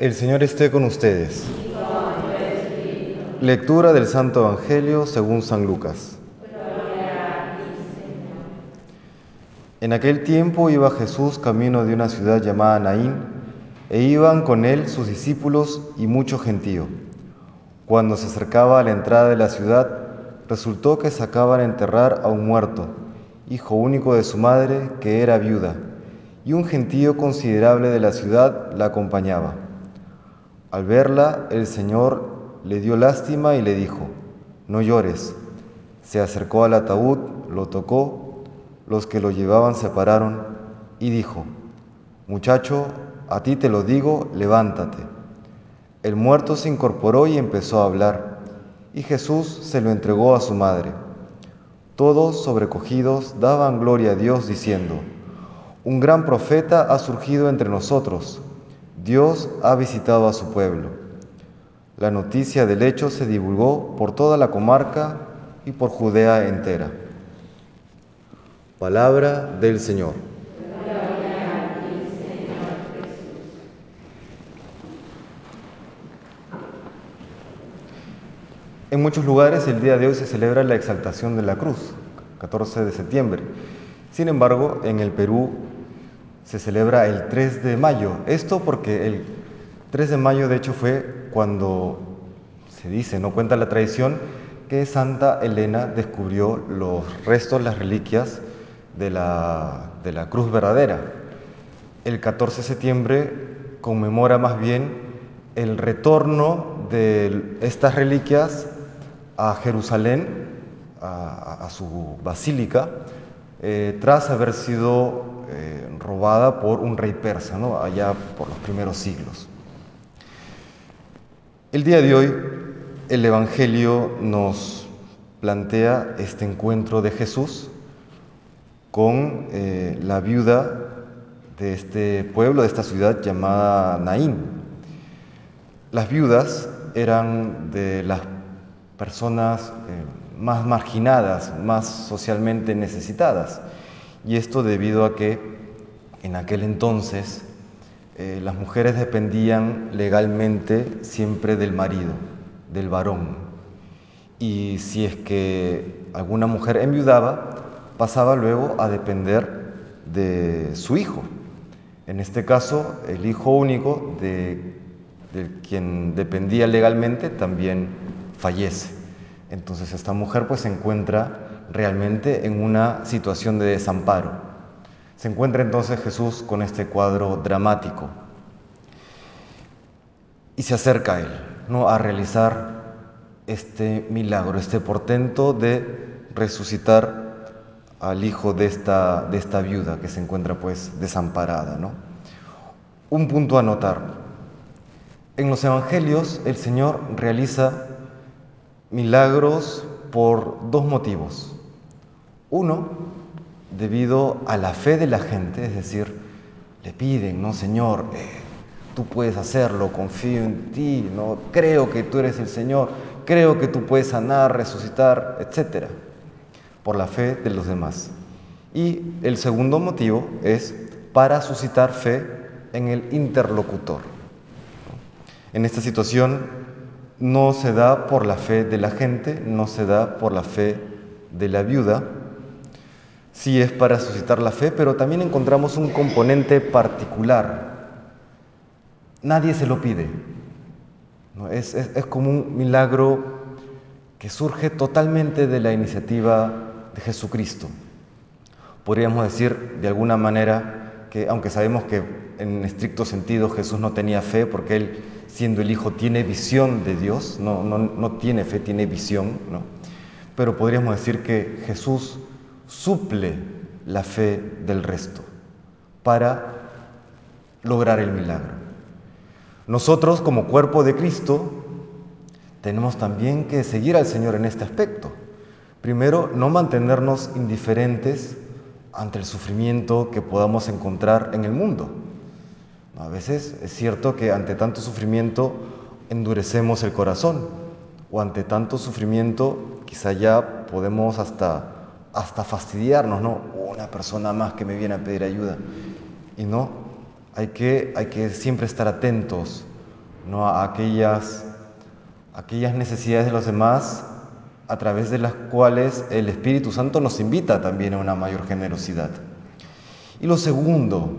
El Señor esté con ustedes. Lectura del Santo Evangelio según San Lucas. En aquel tiempo iba Jesús camino de una ciudad llamada Naín, e iban con él sus discípulos y mucho gentío. Cuando se acercaba a la entrada de la ciudad, resultó que sacaban a enterrar a un muerto, hijo único de su madre, que era viuda, y un gentío considerable de la ciudad la acompañaba. Al verla, el Señor le dio lástima y le dijo, no llores. Se acercó al ataúd, lo tocó, los que lo llevaban se pararon y dijo, muchacho, a ti te lo digo, levántate. El muerto se incorporó y empezó a hablar, y Jesús se lo entregó a su madre. Todos, sobrecogidos, daban gloria a Dios diciendo, un gran profeta ha surgido entre nosotros Dios ha visitado a su pueblo. La noticia del hecho se divulgó por toda la comarca y por Judea entera. Palabra del Señor. En muchos lugares el día de hoy se celebra la exaltación de la cruz, 14 de septiembre. Sin embargo, en el Perú se celebra el 3 de mayo. Esto porque el 3 de mayo de hecho fue cuando se dice, no cuenta la tradición, que Santa Elena descubrió los restos, las reliquias de la, de la cruz verdadera. El 14 de septiembre conmemora más bien el retorno de estas reliquias a Jerusalén, a, su basílica, eh, tras haber sido eh, robada por un rey persa, ¿no? allá por los primeros siglos. El día de hoy el Evangelio nos plantea este encuentro de Jesús con eh, la viuda de este pueblo, de esta ciudad llamada Naín. Las viudas eran de las personas eh, más marginadas, más socialmente necesitadas. Y esto debido a que en aquel entonces eh, las mujeres dependían legalmente siempre del marido, del varón. Y si es que alguna mujer enviudaba, pasaba luego a depender de su hijo. En este caso, el hijo único de, de quien dependía legalmente también fallece. Entonces esta mujer pues se encuentra realmente en una situación de desamparo. Se encuentra entonces Jesús con este cuadro dramático y se acerca a él, ¿no? a realizar este milagro, este portento de resucitar al hijo de esta, de esta viuda que se encuentra pues desamparada. ¿no? Un punto a notar. En los evangelios el Señor realiza milagros por dos motivos. Uno, debido a la fe de la gente, es decir, le piden, no Señor, eh, tú puedes hacerlo, confío en ti, no creo que tú eres el Señor, creo que tú puedes sanar, resucitar, etc. Por la fe de los demás. Y el segundo motivo es para suscitar fe en el interlocutor. En esta situación no se da por la fe de la gente, no se da por la fe de la viuda, sí es para suscitar la fe, pero también encontramos un componente particular. Nadie se lo pide. Es, es, como un milagro que surge totalmente de la iniciativa de Jesucristo. Podríamos decir de alguna manera que, aunque sabemos que en estricto sentido Jesús no tenía fe porque él, siendo el Hijo, tiene visión de Dios, no, no, no tiene fe, tiene visión, ¿no? pero podríamos decir que Jesús suple la fe del resto para lograr el milagro. Nosotros como cuerpo de Cristo tenemos también que seguir al Señor en este aspecto. Primero, no mantenernos indiferentes ante el sufrimiento que podamos encontrar en el mundo. A veces es cierto que ante tanto sufrimiento endurecemos el corazón o ante tanto sufrimiento quizá ya podemos hasta hasta fastidiarnos, ¿no? Una persona más que me viene a pedir ayuda. Y no, hay que, hay que siempre estar atentos ¿no? a aquellas, aquellas necesidades de los demás a través de las cuales el Espíritu Santo nos invita también a una mayor generosidad. Y lo segundo,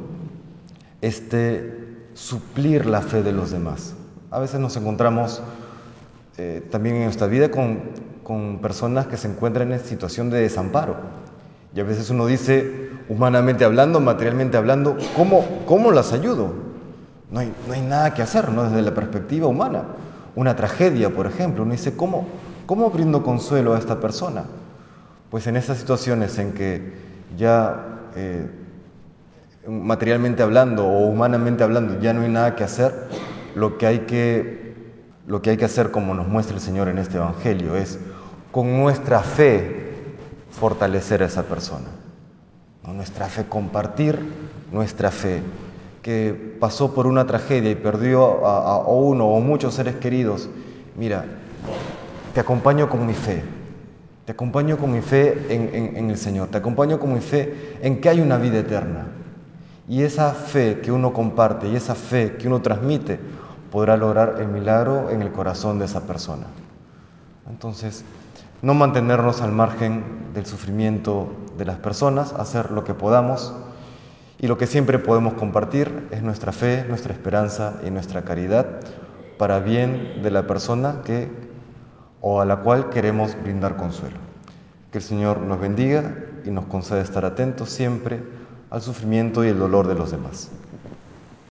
este, suplir la fe de los demás. A veces nos encontramos eh, también en nuestra vida con, con personas que se encuentran en situación de desamparo. Y a veces uno dice, humanamente hablando, materialmente hablando, ¿cómo, cómo las ayudo? No hay, no hay nada que hacer, ¿no? Desde la perspectiva humana. Una tragedia, por ejemplo, uno dice, ¿cómo, cómo brindo consuelo a esta persona? Pues en esas situaciones en que ya eh, materialmente hablando o humanamente hablando ya no hay nada que hacer, lo que hay que, lo que, hay que hacer, como nos muestra el Señor en este Evangelio, es con nuestra fe fortalecer a esa persona. Nuestra fe compartir nuestra fe, que pasó por una tragedia y perdió a, uno o muchos seres queridos. Mira, te acompaño con mi fe, te acompaño con mi fe en, el Señor, te acompaño con mi fe en que hay una vida eterna. Y esa fe que uno comparte y esa fe que uno transmite podrá lograr el milagro en el corazón de esa persona. Entonces, no mantenernos al margen del sufrimiento de las personas, hacer lo que podamos y lo que siempre podemos compartir es nuestra fe, nuestra esperanza y nuestra caridad para bien de la persona que o a la cual queremos brindar consuelo. Que el Señor nos bendiga y nos conceda estar atentos siempre al sufrimiento y el dolor de los demás.